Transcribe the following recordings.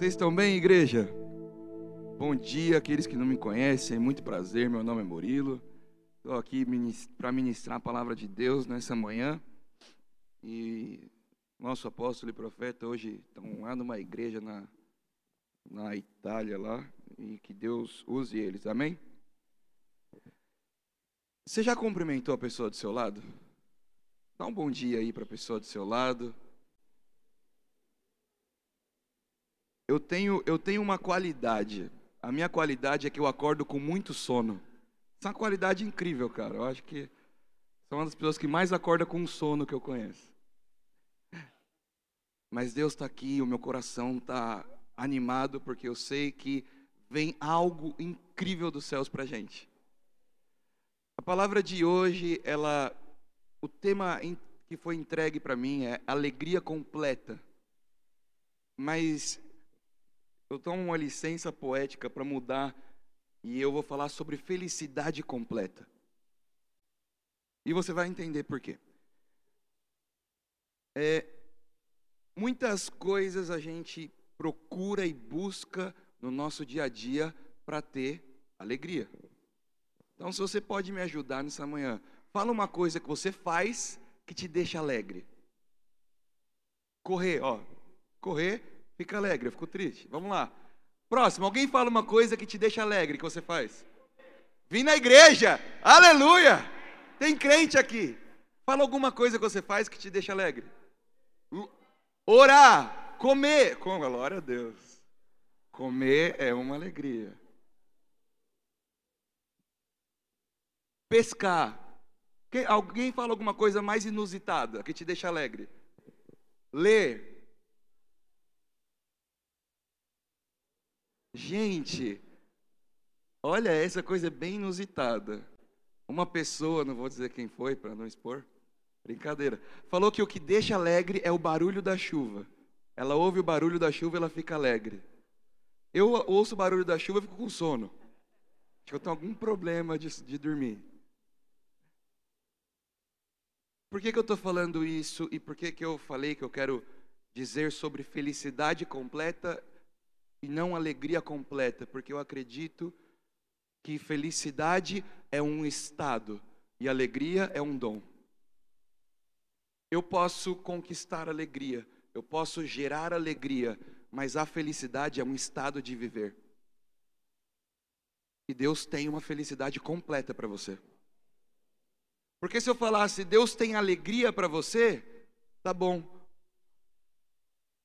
Vocês estão bem, igreja? Bom dia, aqueles que não me conhecem, muito prazer, meu nome é Murilo. Estou aqui para ministrar a palavra de Deus nessa manhã. E nosso apóstolo e profeta hoje estão lá numa igreja na, na Itália lá, e que Deus use eles, amém? Você já cumprimentou a pessoa do seu lado? Dá um bom dia aí para a pessoa do seu lado. Eu tenho, eu tenho uma qualidade. A minha qualidade é que eu acordo com muito sono. Isso é uma qualidade incrível, cara. Eu acho que sou uma das pessoas que mais acorda com sono que eu conheço. Mas Deus está aqui, o meu coração está animado porque eu sei que vem algo incrível dos céus para gente. A palavra de hoje, ela, o tema que foi entregue para mim é alegria completa. Mas eu tomo uma licença poética para mudar e eu vou falar sobre felicidade completa. E você vai entender por quê. É, muitas coisas a gente procura e busca no nosso dia a dia para ter alegria. Então, se você pode me ajudar nessa manhã, fala uma coisa que você faz que te deixa alegre. Correr, ó. Correr Fica alegre, eu fico triste. Vamos lá. Próximo, alguém fala uma coisa que te deixa alegre, que você faz? Vim na igreja, aleluia! Tem crente aqui. Fala alguma coisa que você faz que te deixa alegre. Orar, comer. Com glória a Deus. Comer é uma alegria. Pescar. Alguém fala alguma coisa mais inusitada que te deixa alegre? Ler. Gente, olha, essa coisa é bem inusitada. Uma pessoa, não vou dizer quem foi para não expor, brincadeira, falou que o que deixa alegre é o barulho da chuva. Ela ouve o barulho da chuva e ela fica alegre. Eu ouço o barulho da chuva e fico com sono. Acho que eu tenho algum problema de, de dormir. Por que, que eu estou falando isso e por que, que eu falei que eu quero dizer sobre felicidade completa e não alegria completa, porque eu acredito que felicidade é um estado e alegria é um dom. Eu posso conquistar alegria, eu posso gerar alegria, mas a felicidade é um estado de viver. E Deus tem uma felicidade completa para você. Porque se eu falasse, Deus tem alegria para você, tá bom.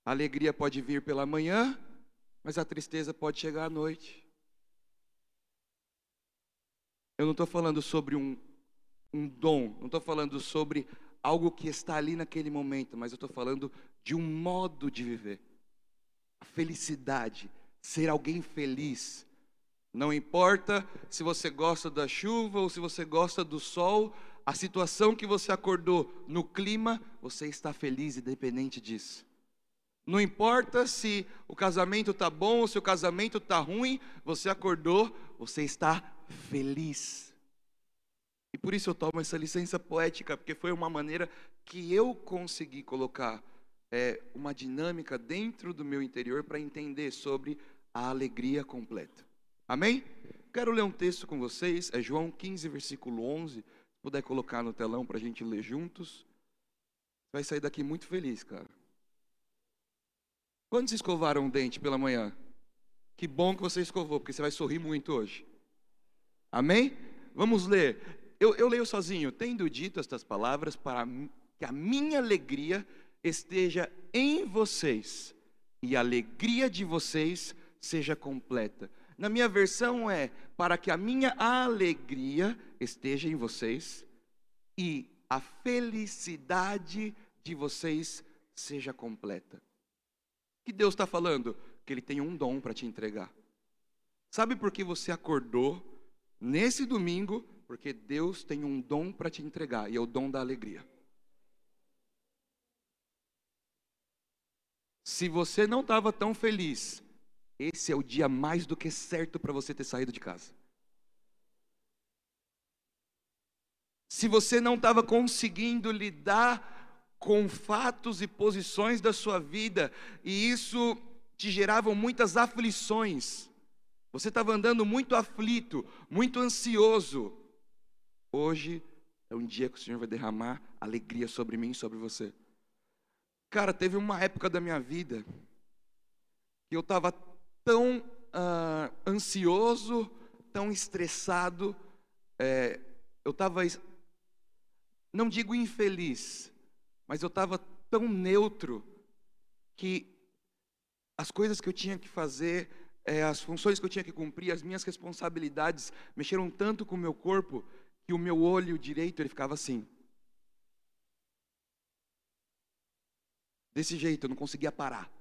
A alegria pode vir pela manhã, mas a tristeza pode chegar à noite. Eu não estou falando sobre um, um dom, não estou falando sobre algo que está ali naquele momento, mas eu estou falando de um modo de viver. A felicidade, ser alguém feliz. Não importa se você gosta da chuva ou se você gosta do sol, a situação que você acordou no clima, você está feliz independente disso. Não importa se o casamento está bom ou se o casamento está ruim, você acordou, você está feliz. E por isso eu tomo essa licença poética, porque foi uma maneira que eu consegui colocar é, uma dinâmica dentro do meu interior para entender sobre a alegria completa. Amém? Quero ler um texto com vocês, é João 15, versículo 11. Se puder colocar no telão para a gente ler juntos. Vai sair daqui muito feliz, cara. Quantos escovaram o dente pela manhã? Que bom que você escovou, porque você vai sorrir muito hoje. Amém? Vamos ler. Eu, eu leio sozinho. Tendo dito estas palavras, para que a minha alegria esteja em vocês e a alegria de vocês seja completa. Na minha versão é para que a minha alegria esteja em vocês e a felicidade de vocês seja completa que Deus está falando? Que Ele tem um dom para te entregar. Sabe por que você acordou nesse domingo? Porque Deus tem um dom para te entregar, e é o dom da alegria. Se você não estava tão feliz, esse é o dia mais do que certo para você ter saído de casa. Se você não estava conseguindo lidar com fatos e posições da sua vida, e isso te geravam muitas aflições. Você estava andando muito aflito, muito ansioso. Hoje é um dia que o Senhor vai derramar alegria sobre mim e sobre você. Cara, teve uma época da minha vida que eu estava tão uh, ansioso, tão estressado, é, eu estava, não digo infeliz, mas eu estava tão neutro que as coisas que eu tinha que fazer, é, as funções que eu tinha que cumprir, as minhas responsabilidades mexeram tanto com o meu corpo que o meu olho direito ele ficava assim. Desse jeito, eu não conseguia parar.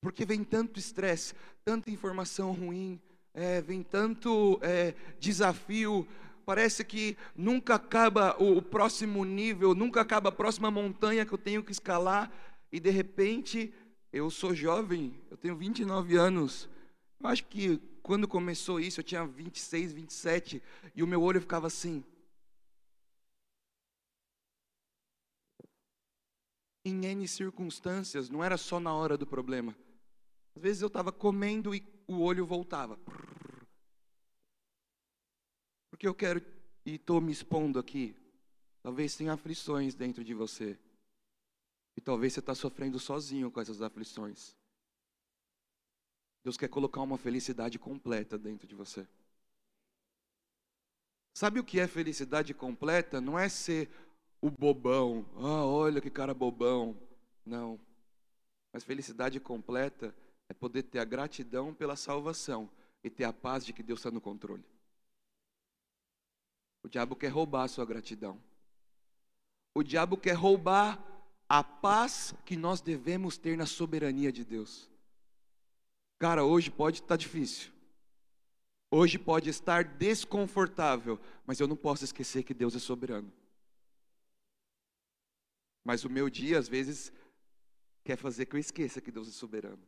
Porque vem tanto estresse, tanta informação ruim, é, vem tanto é, desafio, parece que nunca acaba o, o próximo nível, nunca acaba a próxima montanha que eu tenho que escalar, e de repente, eu sou jovem, eu tenho 29 anos, eu acho que quando começou isso, eu tinha 26, 27, e o meu olho ficava assim. Em N circunstâncias, não era só na hora do problema. Às vezes eu estava comendo e o olho voltava. Porque eu quero, e estou me expondo aqui, talvez tenha aflições dentro de você. E talvez você está sofrendo sozinho com essas aflições. Deus quer colocar uma felicidade completa dentro de você. Sabe o que é felicidade completa? Não é ser o bobão. Ah, olha que cara bobão. Não. Mas felicidade completa é poder ter a gratidão pela salvação e ter a paz de que Deus está no controle. O diabo quer roubar a sua gratidão. O diabo quer roubar a paz que nós devemos ter na soberania de Deus. Cara, hoje pode estar difícil. Hoje pode estar desconfortável, mas eu não posso esquecer que Deus é soberano. Mas o meu dia, às vezes, quer fazer que eu esqueça que Deus é soberano.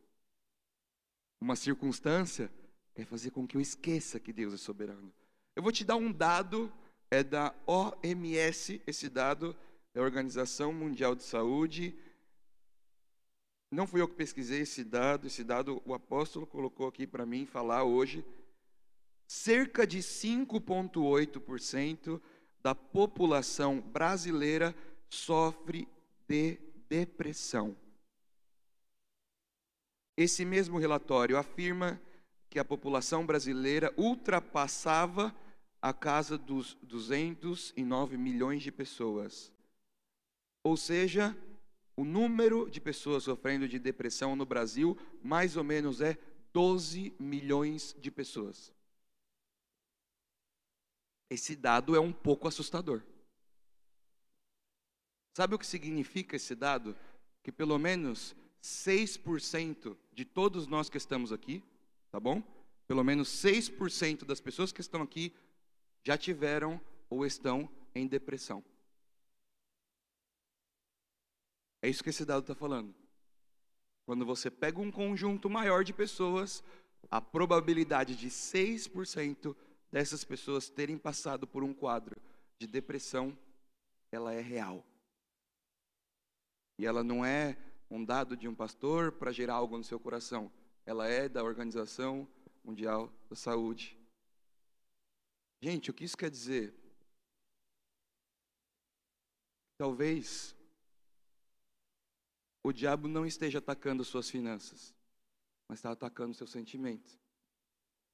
Uma circunstância quer fazer com que eu esqueça que Deus é soberano. Eu vou te dar um dado, é da OMS, esse dado é a Organização Mundial de Saúde. Não fui eu que pesquisei esse dado, esse dado o apóstolo colocou aqui para mim falar hoje. Cerca de 5,8% da população brasileira sofre de depressão. Esse mesmo relatório afirma que a população brasileira ultrapassava a casa dos 209 milhões de pessoas. Ou seja, o número de pessoas sofrendo de depressão no Brasil, mais ou menos, é 12 milhões de pessoas. Esse dado é um pouco assustador. Sabe o que significa esse dado? Que pelo menos 6% de todos nós que estamos aqui, tá bom? Pelo menos 6% das pessoas que estão aqui já tiveram ou estão em depressão. É isso que esse dado está falando. Quando você pega um conjunto maior de pessoas, a probabilidade de 6% dessas pessoas terem passado por um quadro de depressão, ela é real. E ela não é um dado de um pastor para gerar algo no seu coração. Ela é da Organização Mundial da Saúde. Gente, o que isso quer dizer? Talvez o diabo não esteja atacando suas finanças, mas está atacando seus sentimentos.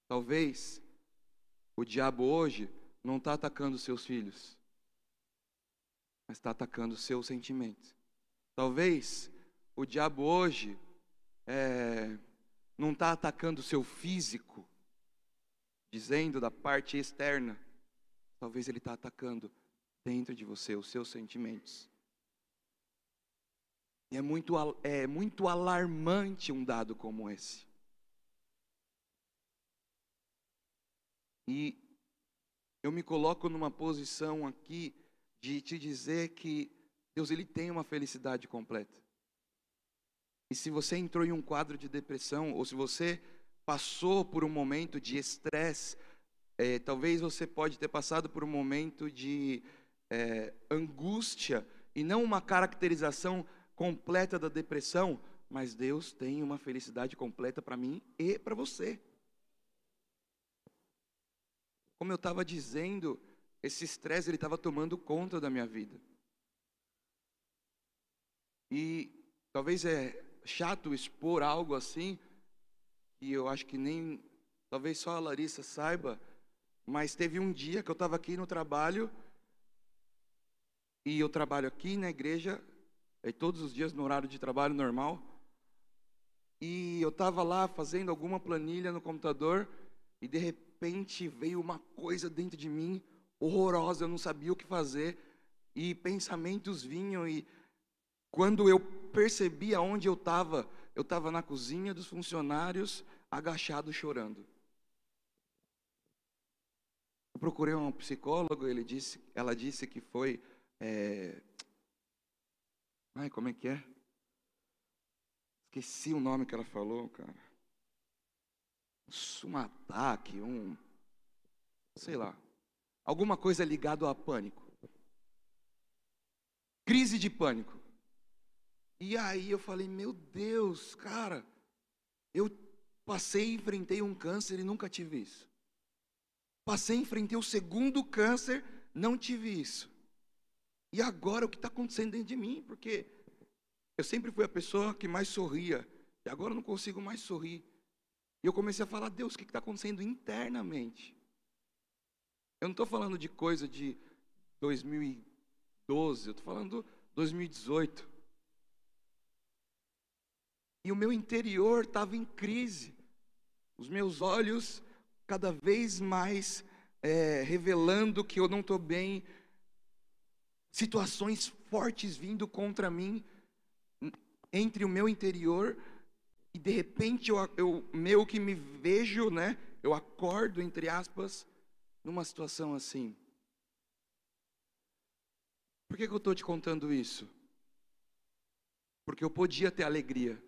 Talvez o diabo hoje não está atacando seus filhos, mas está atacando seus sentimentos. Talvez o diabo hoje é, não está atacando seu físico, dizendo da parte externa. Talvez ele está atacando dentro de você os seus sentimentos. E é muito, é muito alarmante um dado como esse. E eu me coloco numa posição aqui de te dizer que Deus ele tem uma felicidade completa. E se você entrou em um quadro de depressão, ou se você passou por um momento de estresse, é, talvez você pode ter passado por um momento de é, angústia, e não uma caracterização completa da depressão, mas Deus tem uma felicidade completa para mim e para você. Como eu estava dizendo, esse estresse ele estava tomando conta da minha vida. E talvez é chato expor algo assim, e eu acho que nem, talvez só a Larissa saiba, mas teve um dia que eu estava aqui no trabalho, e eu trabalho aqui na igreja, é todos os dias no horário de trabalho normal, e eu estava lá fazendo alguma planilha no computador, e de repente veio uma coisa dentro de mim horrorosa, eu não sabia o que fazer, e pensamentos vinham, e quando eu percebi aonde eu estava, eu estava na cozinha dos funcionários, agachado chorando. Eu procurei um psicólogo, ele disse, ela disse que foi. É... Ai, como é que é? Esqueci o nome que ela falou, cara. Um ataque, um. Sei lá. Alguma coisa ligada a pânico. Crise de pânico. E aí eu falei, meu Deus, cara, eu passei e enfrentei um câncer e nunca tive isso. Passei e enfrentei o segundo câncer, não tive isso. E agora o que está acontecendo dentro de mim? Porque eu sempre fui a pessoa que mais sorria. E agora eu não consigo mais sorrir. E eu comecei a falar, Deus, o que está acontecendo internamente? Eu não estou falando de coisa de 2012, eu estou falando 2018. E o meu interior estava em crise. Os meus olhos cada vez mais é, revelando que eu não estou bem, situações fortes vindo contra mim entre o meu interior e de repente eu, eu meio que me vejo, né? Eu acordo entre aspas numa situação assim. Por que, que eu estou te contando isso? Porque eu podia ter alegria.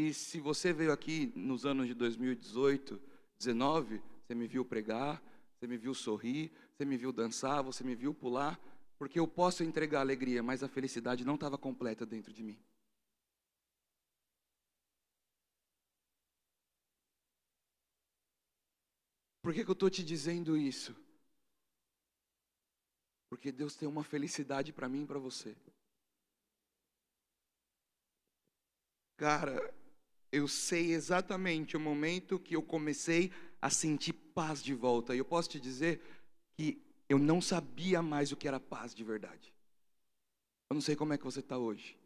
E se você veio aqui nos anos de 2018, 19, você me viu pregar, você me viu sorrir, você me viu dançar, você me viu pular, porque eu posso entregar alegria, mas a felicidade não estava completa dentro de mim. Por que, que eu estou te dizendo isso? Porque Deus tem uma felicidade para mim e para você. Cara, eu sei exatamente o momento que eu comecei a sentir paz de volta. E eu posso te dizer que eu não sabia mais o que era paz de verdade. Eu não sei como é que você está hoje,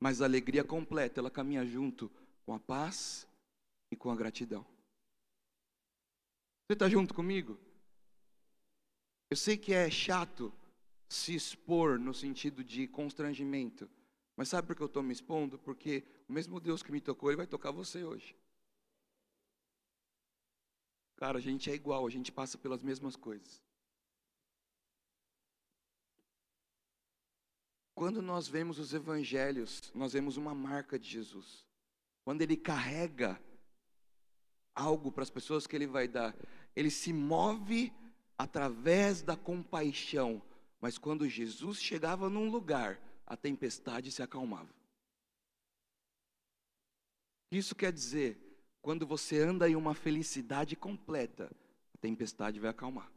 mas a alegria completa, ela caminha junto com a paz e com a gratidão. Você está junto comigo? Eu sei que é chato se expor no sentido de constrangimento, mas sabe por que eu estou me expondo? Porque o mesmo Deus que me tocou, Ele vai tocar você hoje. Cara, a gente é igual, a gente passa pelas mesmas coisas. Quando nós vemos os evangelhos, nós vemos uma marca de Jesus. Quando ele carrega algo para as pessoas que ele vai dar, ele se move através da compaixão. Mas quando Jesus chegava num lugar, a tempestade se acalmava. Isso quer dizer, quando você anda em uma felicidade completa, a tempestade vai acalmar.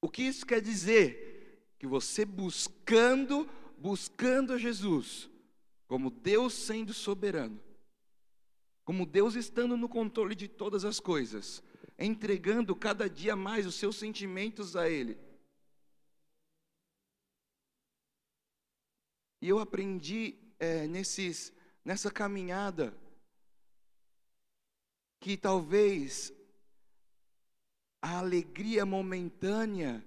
O que isso quer dizer? Que você buscando, buscando a Jesus, como Deus sendo soberano, como Deus estando no controle de todas as coisas, entregando cada dia mais os seus sentimentos a Ele E eu aprendi é, nesses, nessa caminhada que talvez a alegria momentânea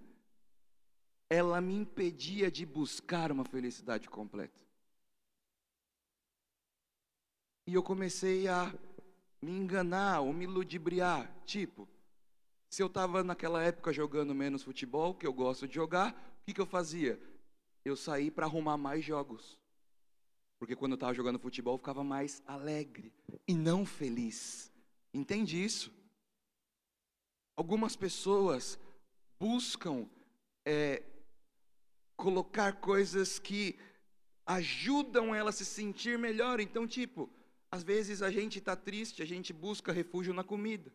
ela me impedia de buscar uma felicidade completa. E eu comecei a me enganar ou me ludibriar. Tipo, se eu estava naquela época jogando menos futebol, que eu gosto de jogar, o que, que eu fazia? Eu saí para arrumar mais jogos. Porque quando eu estava jogando futebol, eu ficava mais alegre e não feliz. Entende isso? Algumas pessoas buscam é, colocar coisas que ajudam ela a se sentir melhor. Então, tipo, às vezes a gente está triste, a gente busca refúgio na comida.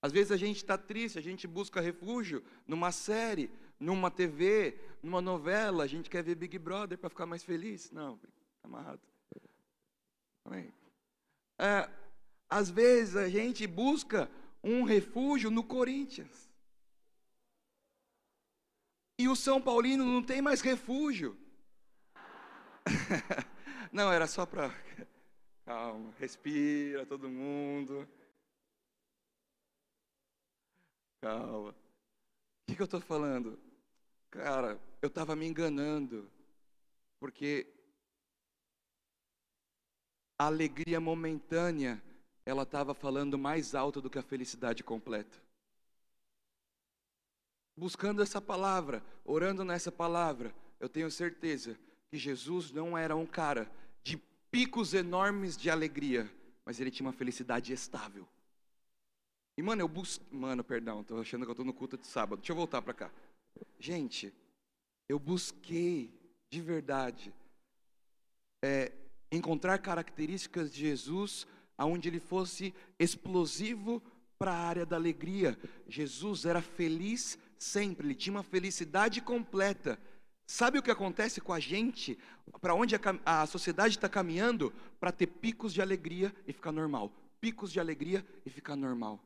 Às vezes a gente está triste, a gente busca refúgio numa série, numa TV, numa novela. A gente quer ver Big Brother para ficar mais feliz. Não, tá amarrado. É, às vezes a gente busca um refúgio no Corinthians. E o São Paulino não tem mais refúgio. não, era só para. Calma, respira todo mundo. Calma. O que, que eu estou falando? Cara, eu estava me enganando. Porque a alegria momentânea, ela estava falando mais alto do que a felicidade completa. Buscando essa palavra, orando nessa palavra, eu tenho certeza que Jesus não era um cara de picos enormes de alegria, mas ele tinha uma felicidade estável. E, mano, eu busco. Mano, perdão, tô achando que eu tô no culto de sábado. Deixa eu voltar para cá. Gente, eu busquei de verdade é, encontrar características de Jesus aonde ele fosse explosivo para a área da alegria. Jesus era feliz sempre, ele tinha uma felicidade completa. Sabe o que acontece com a gente? Para onde a, a sociedade está caminhando? Para ter picos de alegria e ficar normal. Picos de alegria e ficar normal.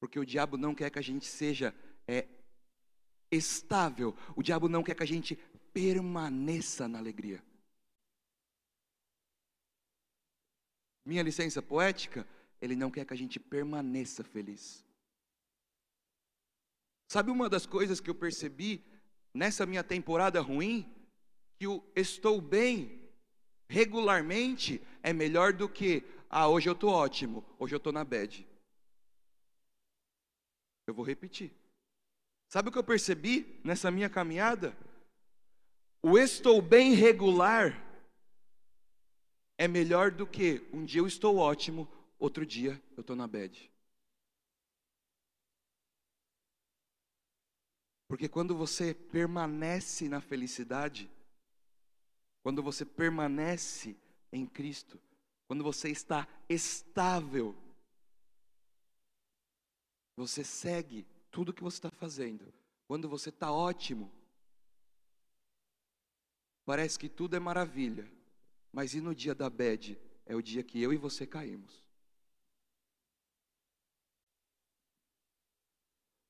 Porque o diabo não quer que a gente seja é, estável. O diabo não quer que a gente permaneça na alegria. Minha licença poética, ele não quer que a gente permaneça feliz. Sabe uma das coisas que eu percebi nessa minha temporada ruim? Que o estou bem regularmente é melhor do que, ah, hoje eu estou ótimo, hoje eu estou na bed. Eu vou repetir. Sabe o que eu percebi nessa minha caminhada? O estou bem regular é melhor do que um dia eu estou ótimo, outro dia eu estou na bed. Porque quando você permanece na felicidade, quando você permanece em Cristo, quando você está estável você segue tudo que você está fazendo. Quando você está ótimo, parece que tudo é maravilha. Mas e no dia da bed? É o dia que eu e você caímos.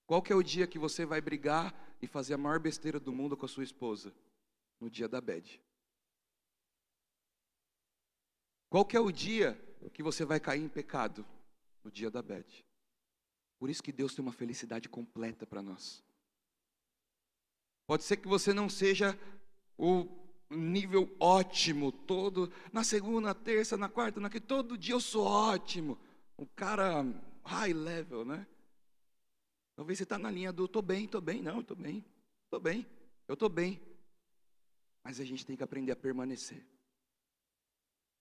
Qual que é o dia que você vai brigar e fazer a maior besteira do mundo com a sua esposa? No dia da bed. Qual que é o dia que você vai cair em pecado? No dia da bed. Por isso que Deus tem uma felicidade completa para nós. Pode ser que você não seja o nível ótimo todo, na segunda, na terça, na quarta, na que todo dia eu sou ótimo. Um cara high level, né? Talvez você está na linha do tô bem, tô bem, não, tô bem, tô bem, eu tô bem. Mas a gente tem que aprender a permanecer.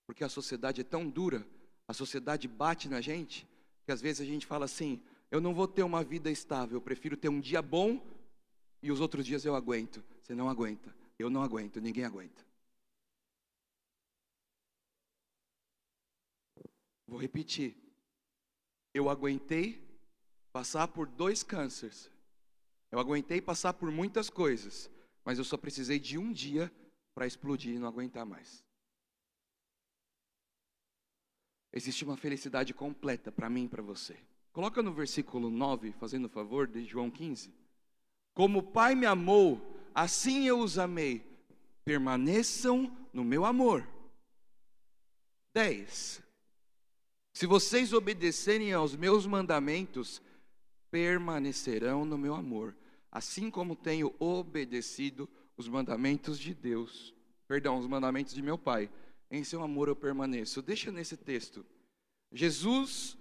Porque a sociedade é tão dura, a sociedade bate na gente, que às vezes a gente fala assim: eu não vou ter uma vida estável, eu prefiro ter um dia bom e os outros dias eu aguento. Você não aguenta, eu não aguento, ninguém aguenta. Vou repetir. Eu aguentei passar por dois cânceres. Eu aguentei passar por muitas coisas, mas eu só precisei de um dia para explodir e não aguentar mais. Existe uma felicidade completa para mim e para você. Coloca no versículo 9, fazendo favor, de João 15. Como o Pai me amou, assim eu os amei. Permaneçam no meu amor. 10. Se vocês obedecerem aos meus mandamentos, permanecerão no meu amor, assim como tenho obedecido os mandamentos de Deus. Perdão, os mandamentos de meu Pai. Em seu amor eu permaneço. Deixa nesse texto. Jesus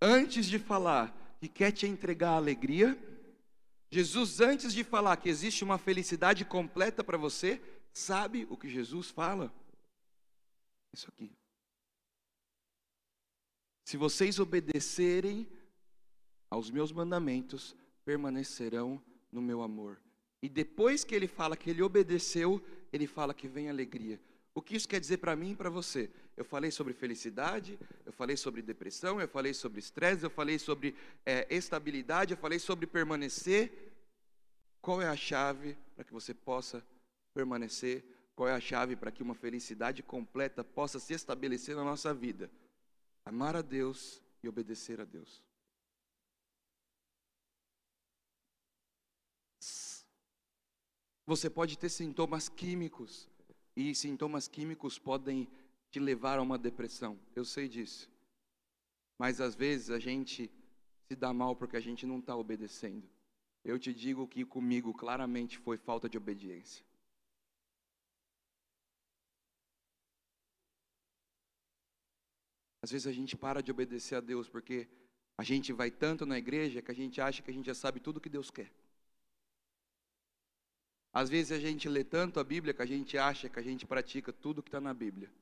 antes de falar que quer te entregar a alegria, Jesus, antes de falar que existe uma felicidade completa para você, sabe o que Jesus fala? Isso aqui. Se vocês obedecerem aos meus mandamentos, permanecerão no meu amor. E depois que ele fala que ele obedeceu, ele fala que vem alegria. O que isso quer dizer para mim e para você? Eu falei sobre felicidade, eu falei sobre depressão, eu falei sobre estresse, eu falei sobre é, estabilidade, eu falei sobre permanecer. Qual é a chave para que você possa permanecer? Qual é a chave para que uma felicidade completa possa se estabelecer na nossa vida? Amar a Deus e obedecer a Deus. Você pode ter sintomas químicos, e sintomas químicos podem te levar a uma depressão. Eu sei disso. Mas às vezes a gente se dá mal porque a gente não está obedecendo. Eu te digo que comigo claramente foi falta de obediência. Às vezes a gente para de obedecer a Deus porque a gente vai tanto na igreja que a gente acha que a gente já sabe tudo o que Deus quer. Às vezes a gente lê tanto a Bíblia que a gente acha que a gente pratica tudo que está na Bíblia.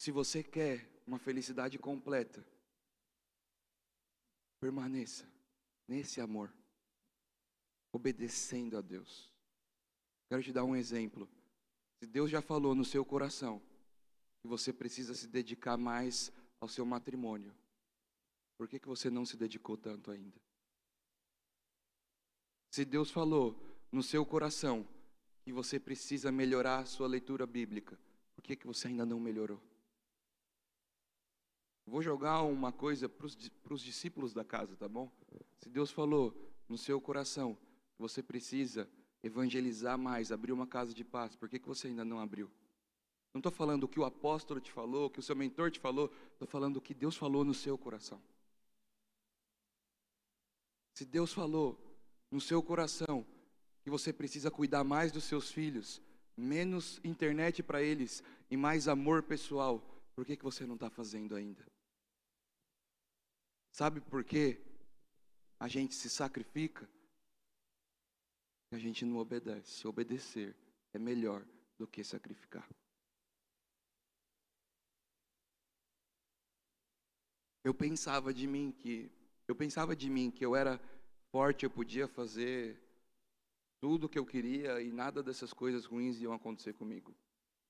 Se você quer uma felicidade completa, permaneça nesse amor, obedecendo a Deus. Quero te dar um exemplo. Se Deus já falou no seu coração que você precisa se dedicar mais ao seu matrimônio, por que, que você não se dedicou tanto ainda? Se Deus falou no seu coração que você precisa melhorar a sua leitura bíblica, por que, que você ainda não melhorou? Vou jogar uma coisa para os discípulos da casa, tá bom? Se Deus falou no seu coração que você precisa evangelizar mais, abrir uma casa de paz, por que, que você ainda não abriu? Não estou falando o que o apóstolo te falou, o que o seu mentor te falou, estou falando o que Deus falou no seu coração. Se Deus falou no seu coração que você precisa cuidar mais dos seus filhos, menos internet para eles e mais amor pessoal, por que, que você não está fazendo ainda? Sabe por quê? A gente se sacrifica e a gente não obedece. Obedecer é melhor do que sacrificar. Eu pensava de mim que eu pensava de mim que eu era forte, eu podia fazer tudo o que eu queria e nada dessas coisas ruins iam acontecer comigo.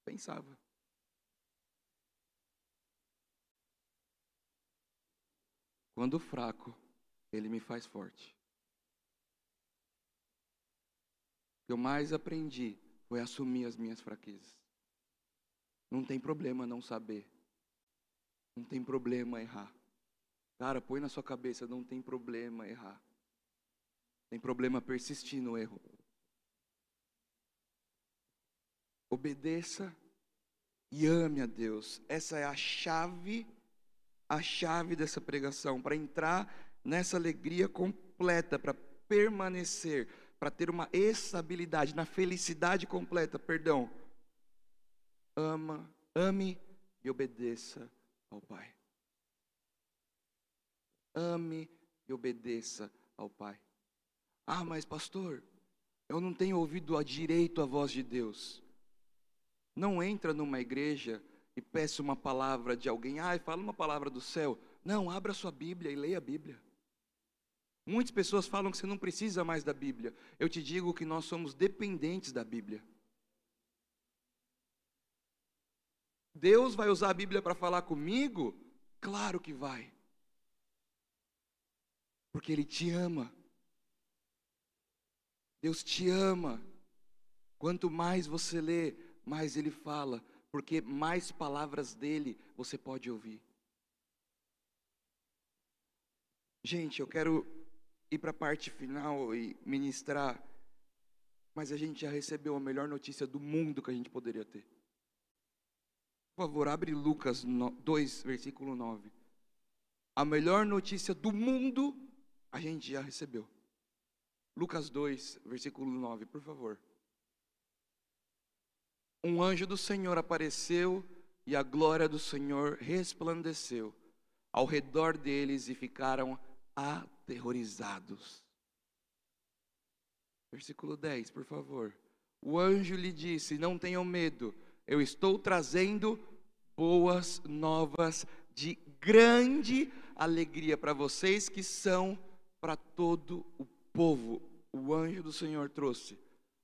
Pensava. Quando fraco, ele me faz forte. O que eu mais aprendi foi assumir as minhas fraquezas. Não tem problema não saber. Não tem problema errar. Cara, põe na sua cabeça, não tem problema errar. Tem problema persistir no erro. Obedeça e ame a Deus. Essa é a chave, a chave dessa pregação para entrar nessa alegria completa, para permanecer, para ter uma estabilidade, na felicidade completa, perdão. Ama, ame e obedeça ao Pai. Ame e obedeça ao Pai. Ah, mas pastor, eu não tenho ouvido a direito a voz de Deus. Não entra numa igreja e peça uma palavra de alguém. Ah, fala uma palavra do céu. Não, abra sua Bíblia e leia a Bíblia. Muitas pessoas falam que você não precisa mais da Bíblia. Eu te digo que nós somos dependentes da Bíblia. Deus vai usar a Bíblia para falar comigo? Claro que vai. Porque Ele te ama. Deus te ama. Quanto mais você lê, mais Ele fala, porque mais palavras dele você pode ouvir. Gente, eu quero ir para a parte final e ministrar, mas a gente já recebeu a melhor notícia do mundo que a gente poderia ter. Por favor, abre Lucas 2, versículo 9. A melhor notícia do mundo a gente já recebeu. Lucas 2, versículo 9, por favor. Um anjo do Senhor apareceu e a glória do Senhor resplandeceu ao redor deles e ficaram aterrorizados. Versículo 10, por favor. O anjo lhe disse: Não tenham medo, eu estou trazendo boas novas de grande alegria para vocês que são para todo o povo, o anjo do Senhor trouxe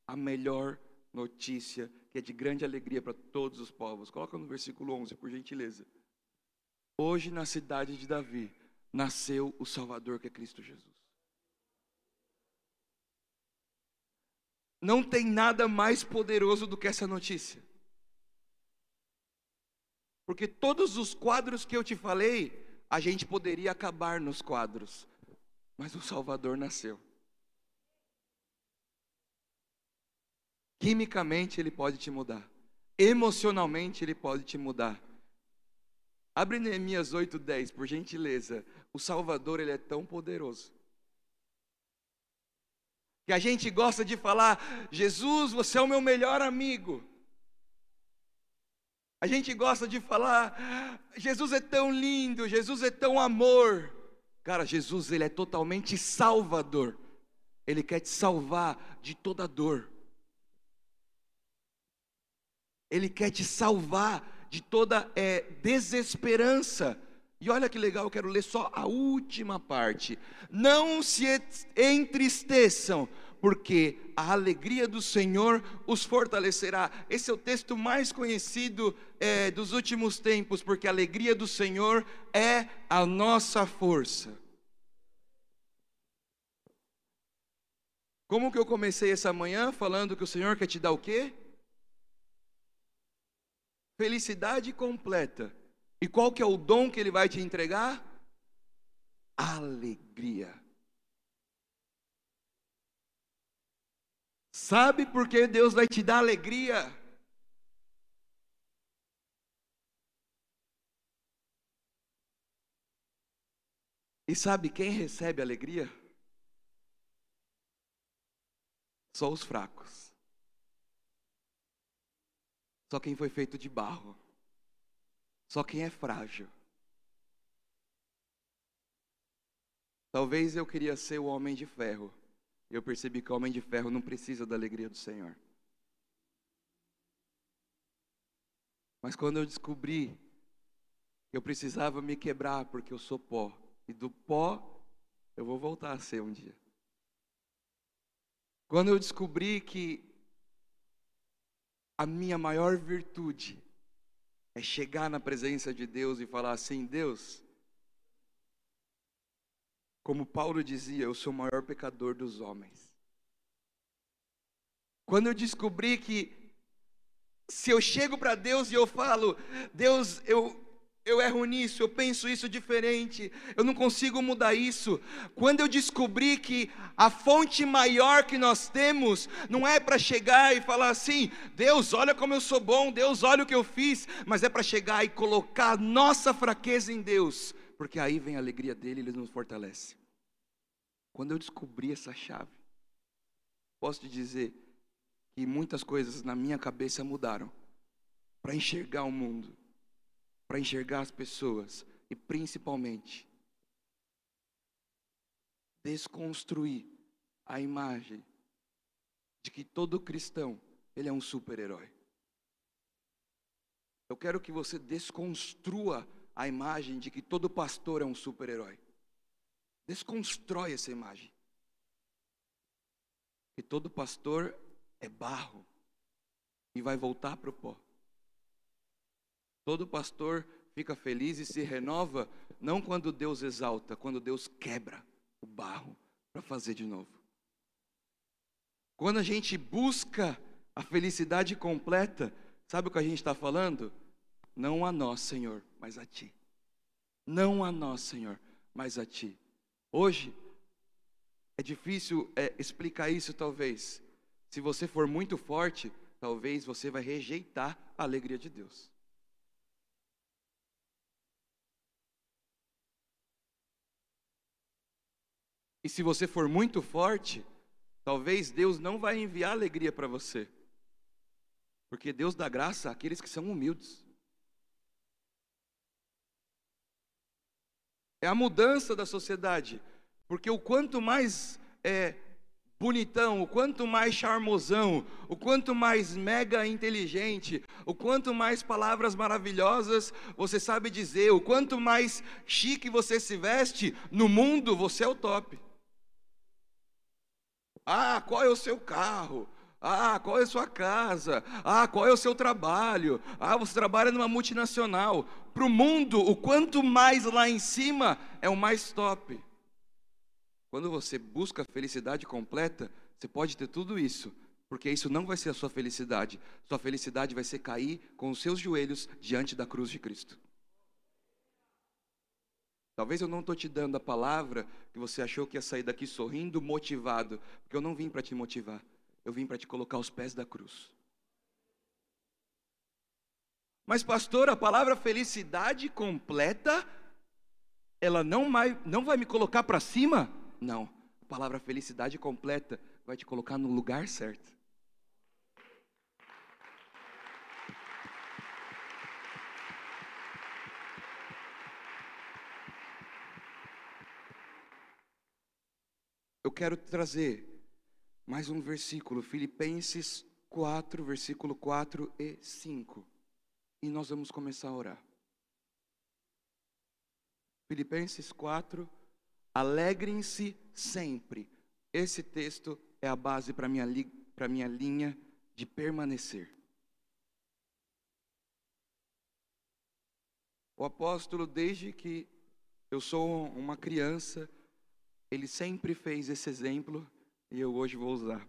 a melhor notícia, que é de grande alegria para todos os povos. Coloca no versículo 11, por gentileza. Hoje, na cidade de Davi, nasceu o Salvador, que é Cristo Jesus. Não tem nada mais poderoso do que essa notícia. Porque todos os quadros que eu te falei, a gente poderia acabar nos quadros, mas o Salvador nasceu. Quimicamente ele pode te mudar. Emocionalmente ele pode te mudar. Abre Neemias 8:10, por gentileza. O Salvador ele é tão poderoso. Que a gente gosta de falar: "Jesus, você é o meu melhor amigo". A gente gosta de falar: "Jesus é tão lindo, Jesus é tão amor". Cara, Jesus ele é totalmente salvador. Ele quer te salvar de toda dor. Ele quer te salvar de toda é, desesperança. E olha que legal, eu quero ler só a última parte. Não se entristeçam, porque a alegria do Senhor os fortalecerá. Esse é o texto mais conhecido é, dos últimos tempos, porque a alegria do Senhor é a nossa força. Como que eu comecei essa manhã falando que o Senhor quer te dar o quê? Felicidade completa. E qual que é o dom que ele vai te entregar? Alegria. Sabe por que Deus vai te dar alegria? E sabe quem recebe alegria? Só os fracos. Só quem foi feito de barro. Só quem é frágil. Talvez eu queria ser o homem de ferro. E eu percebi que o homem de ferro não precisa da alegria do Senhor. Mas quando eu descobri que eu precisava me quebrar porque eu sou pó, e do pó eu vou voltar a ser um dia. Quando eu descobri que a minha maior virtude é chegar na presença de Deus e falar assim: Deus, como Paulo dizia, eu sou o maior pecador dos homens. Quando eu descobri que se eu chego para Deus e eu falo, Deus, eu eu erro nisso, eu penso isso diferente, eu não consigo mudar isso. Quando eu descobri que a fonte maior que nós temos não é para chegar e falar assim: Deus, olha como eu sou bom, Deus, olha o que eu fiz, mas é para chegar e colocar nossa fraqueza em Deus, porque aí vem a alegria dele ele nos fortalece. Quando eu descobri essa chave, posso te dizer que muitas coisas na minha cabeça mudaram para enxergar o mundo para enxergar as pessoas e principalmente desconstruir a imagem de que todo cristão ele é um super-herói. Eu quero que você desconstrua a imagem de que todo pastor é um super-herói. Desconstrói essa imagem. Que todo pastor é barro e vai voltar para o pó. Todo pastor fica feliz e se renova não quando Deus exalta, quando Deus quebra o barro para fazer de novo. Quando a gente busca a felicidade completa, sabe o que a gente está falando? Não a nós, Senhor, mas a Ti. Não a nós, Senhor, mas a Ti. Hoje, é difícil é, explicar isso, talvez. Se você for muito forte, talvez você vai rejeitar a alegria de Deus. E se você for muito forte, talvez Deus não vai enviar alegria para você. Porque Deus dá graça àqueles que são humildes. É a mudança da sociedade. Porque o quanto mais é, bonitão, o quanto mais charmosão, o quanto mais mega inteligente, o quanto mais palavras maravilhosas você sabe dizer, o quanto mais chique você se veste, no mundo você é o top. Ah, qual é o seu carro? Ah, qual é a sua casa? Ah, qual é o seu trabalho? Ah, você trabalha numa multinacional. Para o mundo, o quanto mais lá em cima é o mais top. Quando você busca a felicidade completa, você pode ter tudo isso, porque isso não vai ser a sua felicidade. Sua felicidade vai ser cair com os seus joelhos diante da cruz de Cristo. Talvez eu não estou te dando a palavra que você achou que ia sair daqui sorrindo, motivado, porque eu não vim para te motivar, eu vim para te colocar aos pés da cruz. Mas, pastor, a palavra felicidade completa, ela não vai, não vai me colocar para cima? Não. A palavra felicidade completa vai te colocar no lugar certo. Eu quero trazer mais um versículo, Filipenses 4, versículo 4 e 5. E nós vamos começar a orar. Filipenses 4, alegrem-se sempre. Esse texto é a base para minha, minha linha de permanecer. O apóstolo, desde que eu sou uma criança, ele sempre fez esse exemplo e eu hoje vou usar.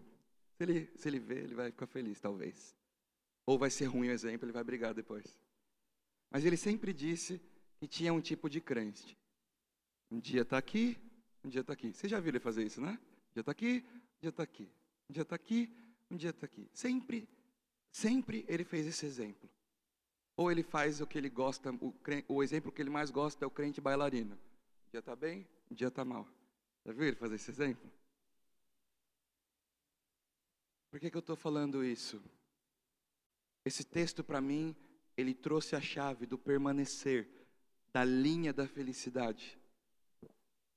Se ele, se ele ver, ele vai ficar feliz, talvez. Ou vai ser ruim o exemplo, ele vai brigar depois. Mas ele sempre disse que tinha um tipo de crente. Um dia está aqui, um dia está aqui. Você já viu ele fazer isso, né? Um dia está aqui, um dia está aqui. Um dia está aqui, um dia está aqui. Sempre, sempre ele fez esse exemplo. Ou ele faz o que ele gosta, o, o exemplo que ele mais gosta é o crente bailarino. Um dia está bem, um dia está mal. Já viu ele fazer esse exemplo? Por que, que eu estou falando isso? Esse texto, para mim, ele trouxe a chave do permanecer, da linha da felicidade.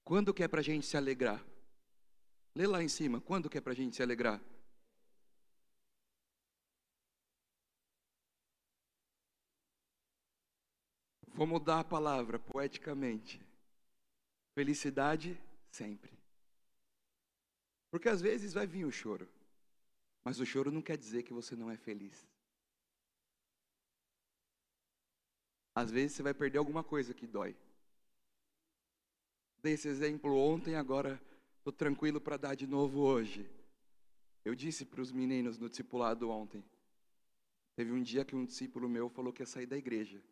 Quando que é para a gente se alegrar? Lê lá em cima, quando que é para a gente se alegrar? Vou mudar a palavra poeticamente. Felicidade Sempre. Porque às vezes vai vir o choro, mas o choro não quer dizer que você não é feliz. Às vezes você vai perder alguma coisa que dói. Dei esse exemplo ontem, agora estou tranquilo para dar de novo hoje. Eu disse para os meninos no discipulado ontem. Teve um dia que um discípulo meu falou que ia sair da igreja.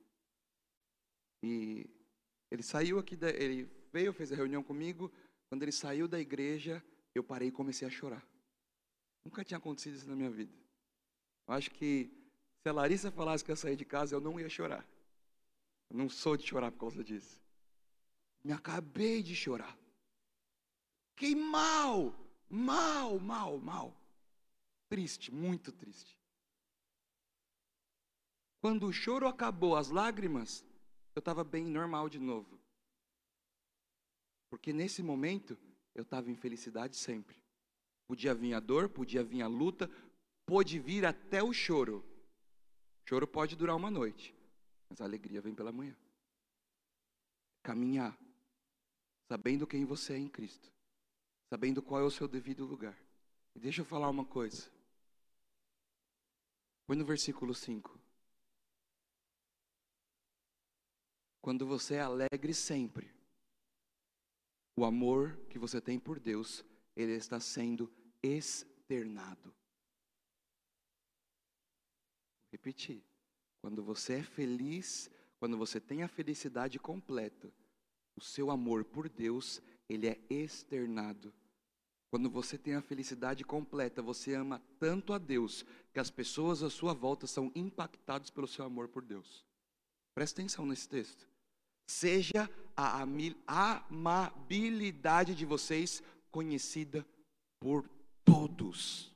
E ele saiu aqui, da, ele veio, fez a reunião comigo, quando ele saiu da igreja, eu parei e comecei a chorar. Nunca tinha acontecido isso na minha vida. Eu acho que se a Larissa falasse que ia sair de casa, eu não ia chorar. Eu não sou de chorar por causa disso. Me acabei de chorar. Fiquei mal, mal, mal, mal. Triste, muito triste. Quando o choro acabou, as lágrimas, eu estava bem normal de novo. Porque nesse momento eu estava em felicidade sempre. Podia vir a dor, podia vir a luta, pode vir até o choro. O choro pode durar uma noite, mas a alegria vem pela manhã. Caminhar, sabendo quem você é em Cristo, sabendo qual é o seu devido lugar. E deixa eu falar uma coisa. Põe no versículo 5. Quando você é alegre sempre, o amor que você tem por Deus, ele está sendo externado. Repetir. Quando você é feliz, quando você tem a felicidade completa, o seu amor por Deus, ele é externado. Quando você tem a felicidade completa, você ama tanto a Deus que as pessoas à sua volta são impactadas pelo seu amor por Deus. Presta atenção nesse texto. Seja a amabilidade de vocês conhecida por todos.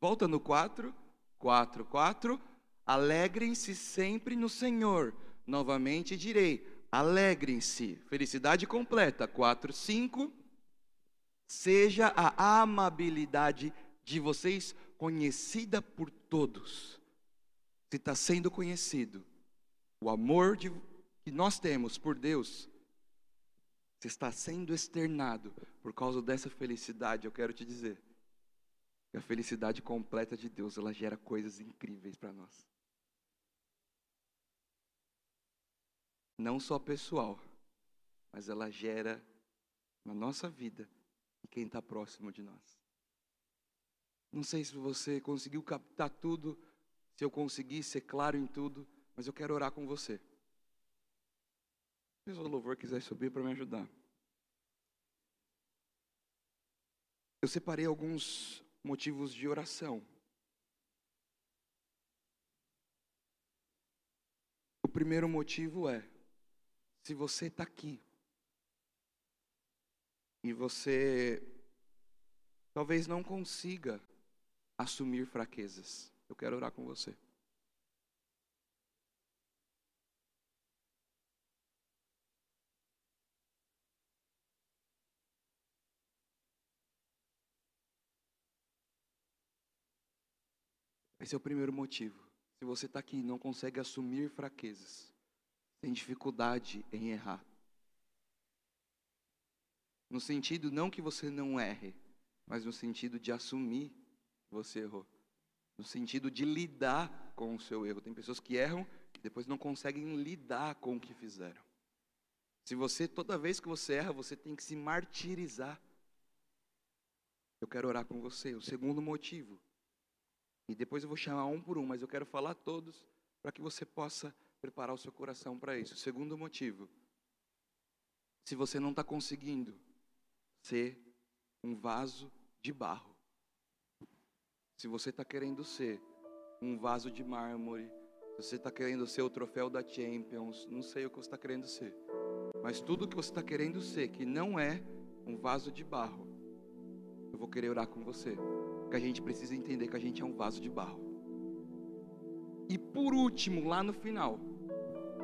Volta no 4, 4, 4. Alegrem-se sempre no Senhor. Novamente direi: alegrem-se. Felicidade completa. 4, 5. Seja a amabilidade de vocês conhecida por todos. Se está sendo conhecido, o amor de que nós temos por Deus está sendo externado por causa dessa felicidade, eu quero te dizer, E a felicidade completa de Deus, ela gera coisas incríveis para nós. Não só pessoal, mas ela gera na nossa vida e quem está próximo de nós. Não sei se você conseguiu captar tudo, se eu consegui ser claro em tudo, mas eu quero orar com você. O louvor quiser subir para me ajudar. Eu separei alguns motivos de oração. O primeiro motivo é: se você está aqui e você talvez não consiga assumir fraquezas, eu quero orar com você. Esse é o primeiro motivo. Se você está aqui e não consegue assumir fraquezas, tem dificuldade em errar. No sentido não que você não erre, mas no sentido de assumir que você errou. No sentido de lidar com o seu erro. Tem pessoas que erram e depois não conseguem lidar com o que fizeram. Se você, toda vez que você erra, você tem que se martirizar. Eu quero orar com você. O segundo motivo e depois eu vou chamar um por um, mas eu quero falar todos para que você possa preparar o seu coração para isso. Segundo motivo, se você não está conseguindo ser um vaso de barro, se você está querendo ser um vaso de mármore, se você está querendo ser o troféu da Champions, não sei o que você está querendo ser, mas tudo que você está querendo ser que não é um vaso de barro, eu vou querer orar com você que a gente precisa entender que a gente é um vaso de barro. E por último, lá no final,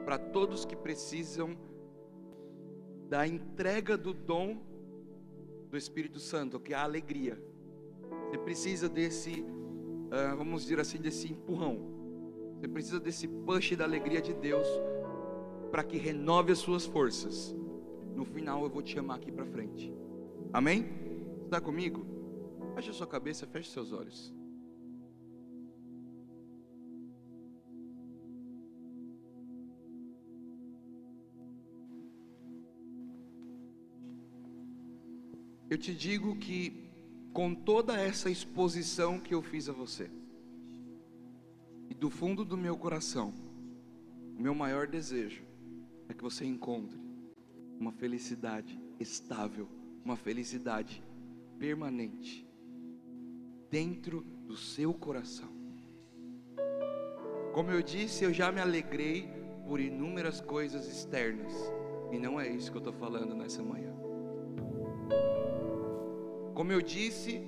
para todos que precisam da entrega do dom do Espírito Santo, que é a alegria. Você precisa desse, uh, vamos dizer assim, desse empurrão. Você precisa desse push da alegria de Deus para que renove as suas forças. No final eu vou te chamar aqui para frente. Amém? Está comigo? Feche a sua cabeça, feche seus olhos. Eu te digo que, com toda essa exposição que eu fiz a você, e do fundo do meu coração, o meu maior desejo é que você encontre uma felicidade estável, uma felicidade permanente dentro do seu coração. Como eu disse, eu já me alegrei por inúmeras coisas externas, e não é isso que eu estou falando nessa manhã. Como eu disse,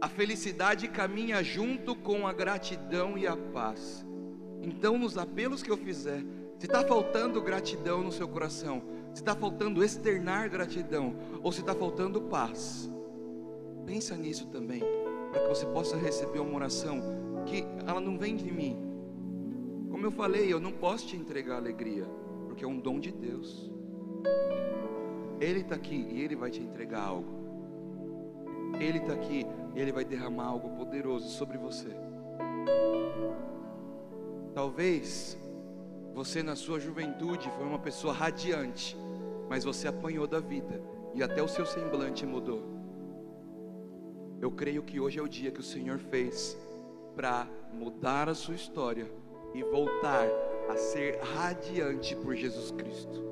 a felicidade caminha junto com a gratidão e a paz. Então, nos apelos que eu fizer, se está faltando gratidão no seu coração, se está faltando externar gratidão, ou se está faltando paz, Pensa nisso também, para que você possa receber uma oração que ela não vem de mim. Como eu falei, eu não posso te entregar alegria, porque é um dom de Deus. Ele está aqui e Ele vai te entregar algo. Ele está aqui e Ele vai derramar algo poderoso sobre você. Talvez você na sua juventude foi uma pessoa radiante, mas você apanhou da vida e até o seu semblante mudou. Eu creio que hoje é o dia que o Senhor fez para mudar a sua história e voltar a ser radiante por Jesus Cristo.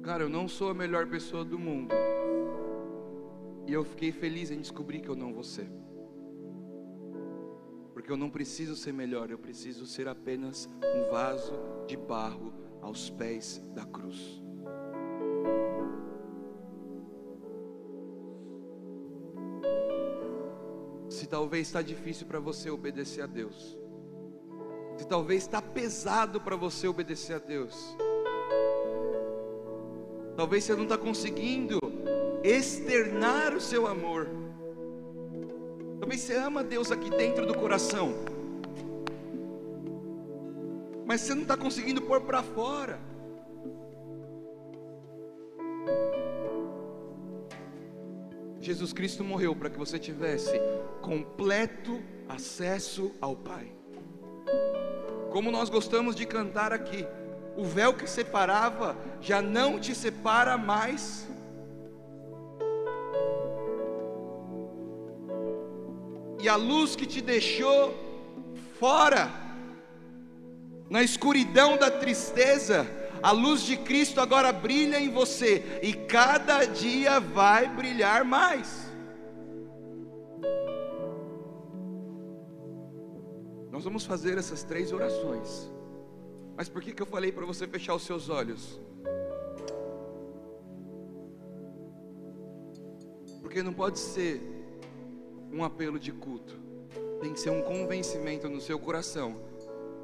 Cara, eu não sou a melhor pessoa do mundo. E eu fiquei feliz em descobrir que eu não vou ser. Porque eu não preciso ser melhor, eu preciso ser apenas um vaso de barro aos pés da cruz. Se talvez está difícil para você obedecer a Deus, se talvez está pesado para você obedecer a Deus, talvez você não está conseguindo externar o seu amor, talvez você ama Deus aqui dentro do coração, mas você não está conseguindo pôr para fora. Jesus Cristo morreu para que você tivesse completo acesso ao Pai. Como nós gostamos de cantar aqui, o véu que separava já não te separa mais. E a luz que te deixou fora, na escuridão da tristeza, a luz de Cristo agora brilha em você e cada dia vai brilhar mais. Nós vamos fazer essas três orações. Mas por que, que eu falei para você fechar os seus olhos? Porque não pode ser um apelo de culto, tem que ser um convencimento no seu coração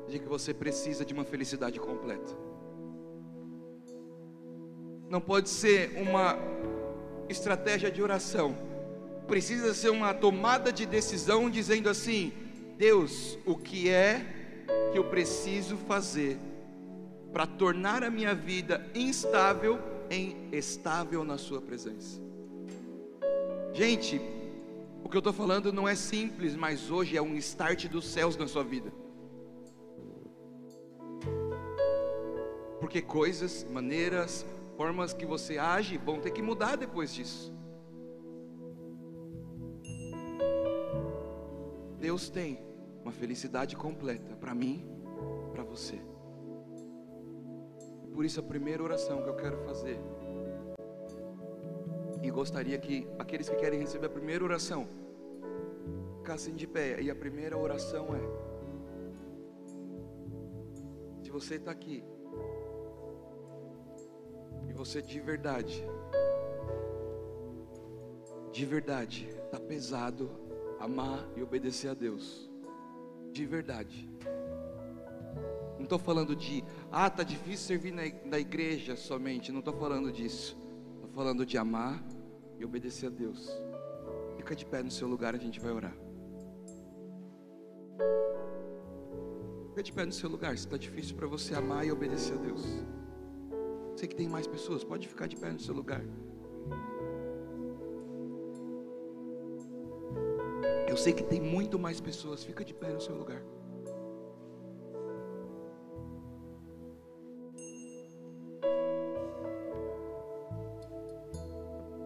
de que você precisa de uma felicidade completa. Não pode ser uma estratégia de oração, precisa ser uma tomada de decisão dizendo assim: Deus, o que é que eu preciso fazer para tornar a minha vida instável em estável na Sua presença? Gente, o que eu estou falando não é simples, mas hoje é um start dos céus na sua vida. Porque coisas, maneiras, formas que você age vão ter que mudar depois disso. Deus tem uma felicidade completa para mim, para você. Por isso a primeira oração que eu quero fazer. E gostaria que aqueles que querem receber a primeira oração ficassem de pé. E a primeira oração é: Se você está aqui você de verdade, de verdade, está pesado amar e obedecer a Deus, de verdade. Não estou falando de, ah, tá difícil servir na, igreja somente. Não estou falando disso. Estou falando de amar e obedecer a Deus. Fica de pé no seu lugar, a gente vai orar. Fica de pé no seu lugar, se está difícil para você amar e obedecer a Deus. Sei que tem mais pessoas, pode ficar de pé no seu lugar. Eu sei que tem muito mais pessoas, fica de pé no seu lugar.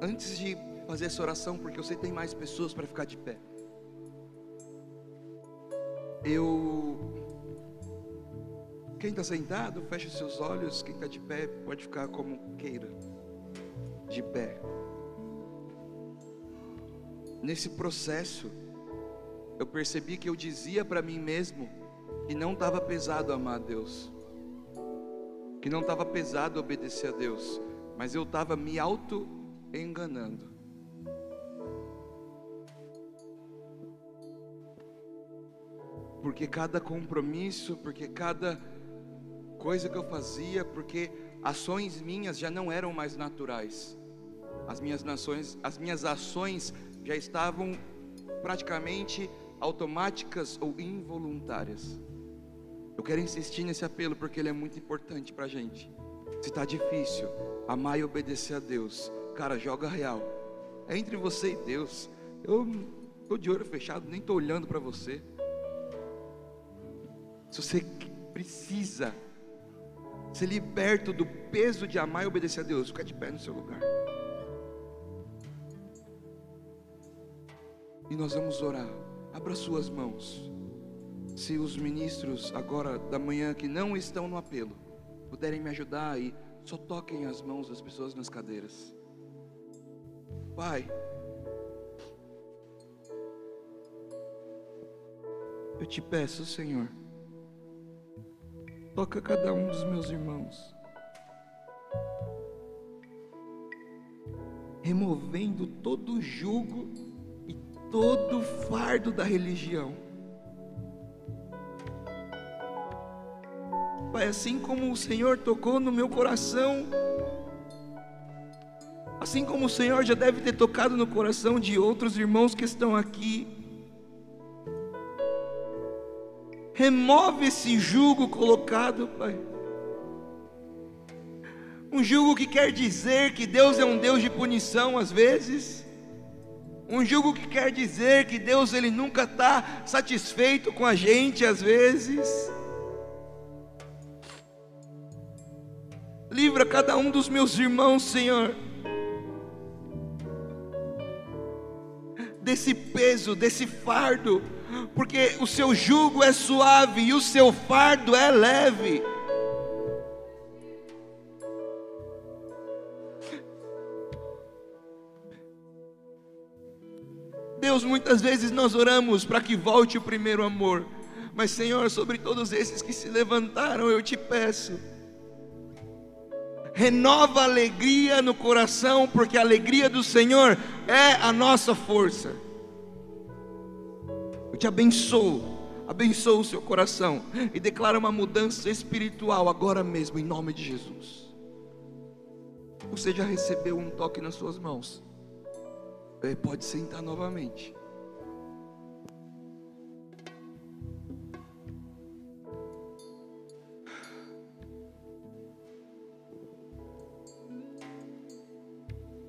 Antes de fazer essa oração, porque eu sei que tem mais pessoas para ficar de pé. Sentado, feche seus olhos. Quem está de pé, pode ficar como queira, de pé. Nesse processo, eu percebi que eu dizia para mim mesmo que não estava pesado amar a Deus, que não estava pesado obedecer a Deus, mas eu estava me auto-enganando. Porque cada compromisso, porque cada coisa que eu fazia, porque ações minhas já não eram mais naturais. As minhas nações, as minhas ações já estavam praticamente automáticas ou involuntárias. Eu quero insistir nesse apelo porque ele é muito importante para a gente. Se está difícil amar e obedecer a Deus, cara, joga real. É entre você e Deus. Eu estou de olho fechado, nem estou olhando para você. Se você precisa ser liberto do peso de amar e obedecer a Deus. Fica de pé no seu lugar. E nós vamos orar. Abra suas mãos. Se os ministros agora da manhã que não estão no apelo puderem me ajudar aí, só toquem as mãos das pessoas nas cadeiras. Pai, eu te peço, Senhor Toca cada um dos meus irmãos. Removendo todo o jugo e todo o fardo da religião. Pai, assim como o Senhor tocou no meu coração, assim como o Senhor já deve ter tocado no coração de outros irmãos que estão aqui, Remove esse jugo colocado, Pai. Um jugo que quer dizer que Deus é um Deus de punição às vezes. Um jugo que quer dizer que Deus ele nunca está satisfeito com a gente às vezes. Livra cada um dos meus irmãos, Senhor, desse peso, desse fardo, porque o seu jugo é suave e o seu fardo é leve. Deus, muitas vezes nós oramos para que volte o primeiro amor, mas Senhor, sobre todos esses que se levantaram, eu te peço, renova a alegria no coração, porque a alegria do Senhor é a nossa força. Eu te abençoo, abençoo o seu coração e declaro uma mudança espiritual agora mesmo, em nome de Jesus. Você já recebeu um toque nas suas mãos? É, pode sentar novamente.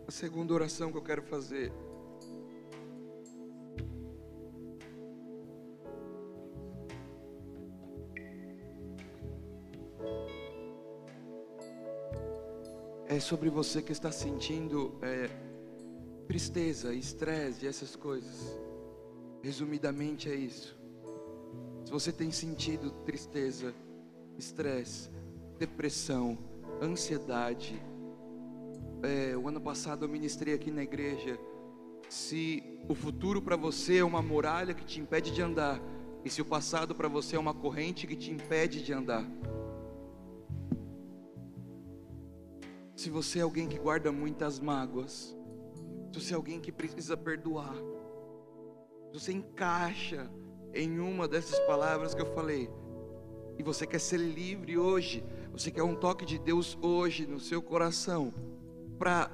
A segunda oração que eu quero fazer é sobre você que está sentindo é, tristeza, estresse e essas coisas. Resumidamente é isso. Se você tem sentido tristeza, estresse, depressão, ansiedade, é, o ano passado eu ministrei aqui na igreja. Se o futuro para você é uma muralha que te impede de andar, e se o passado para você é uma corrente que te impede de andar. Se você é alguém que guarda muitas mágoas, se você é alguém que precisa perdoar, se você encaixa em uma dessas palavras que eu falei, e você quer ser livre hoje, você quer um toque de Deus hoje no seu coração, para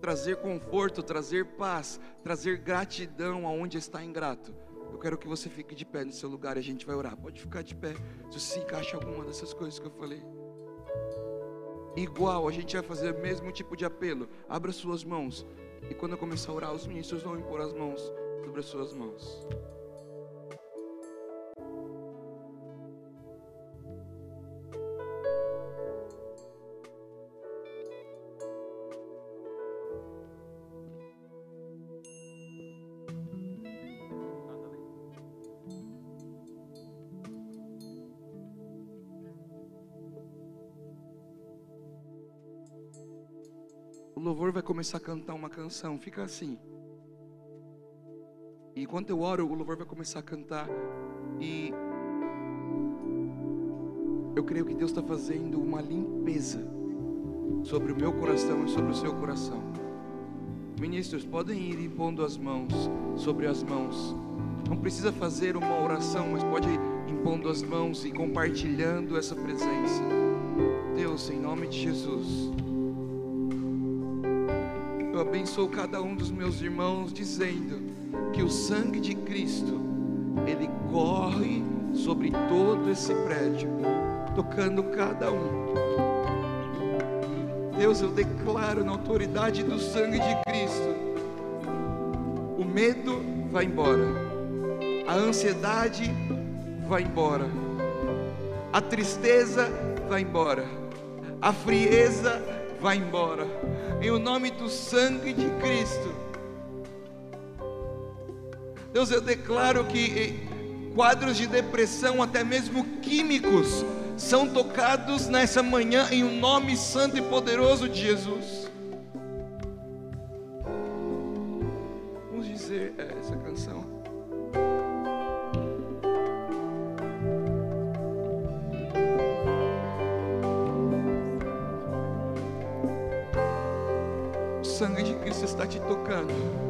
trazer conforto, trazer paz, trazer gratidão aonde está ingrato. Eu quero que você fique de pé no seu lugar e a gente vai orar. Pode ficar de pé, se você encaixa alguma dessas coisas que eu falei. Igual, a gente vai fazer o mesmo tipo de apelo. Abra suas mãos. E quando eu começar a orar, os ministros vão impor as mãos sobre as suas mãos. Começar a cantar uma canção, fica assim. E enquanto eu oro, o louvor vai começar a cantar. E eu creio que Deus está fazendo uma limpeza sobre o meu coração e sobre o seu coração. Ministros, podem ir impondo as mãos sobre as mãos. Não precisa fazer uma oração, mas pode ir impondo as mãos e compartilhando essa presença. Deus, em nome de Jesus eu abençoo cada um dos meus irmãos, dizendo que o sangue de Cristo, ele corre sobre todo esse prédio, tocando cada um. Deus, eu declaro na autoridade do sangue de Cristo, o medo vai embora, a ansiedade vai embora, a tristeza vai embora, a frieza vai embora em o nome do sangue de Cristo. Deus, eu declaro que eh, quadros de depressão, até mesmo químicos, são tocados nessa manhã em um nome santo e poderoso de Jesus. Vamos dizer eh, tocando.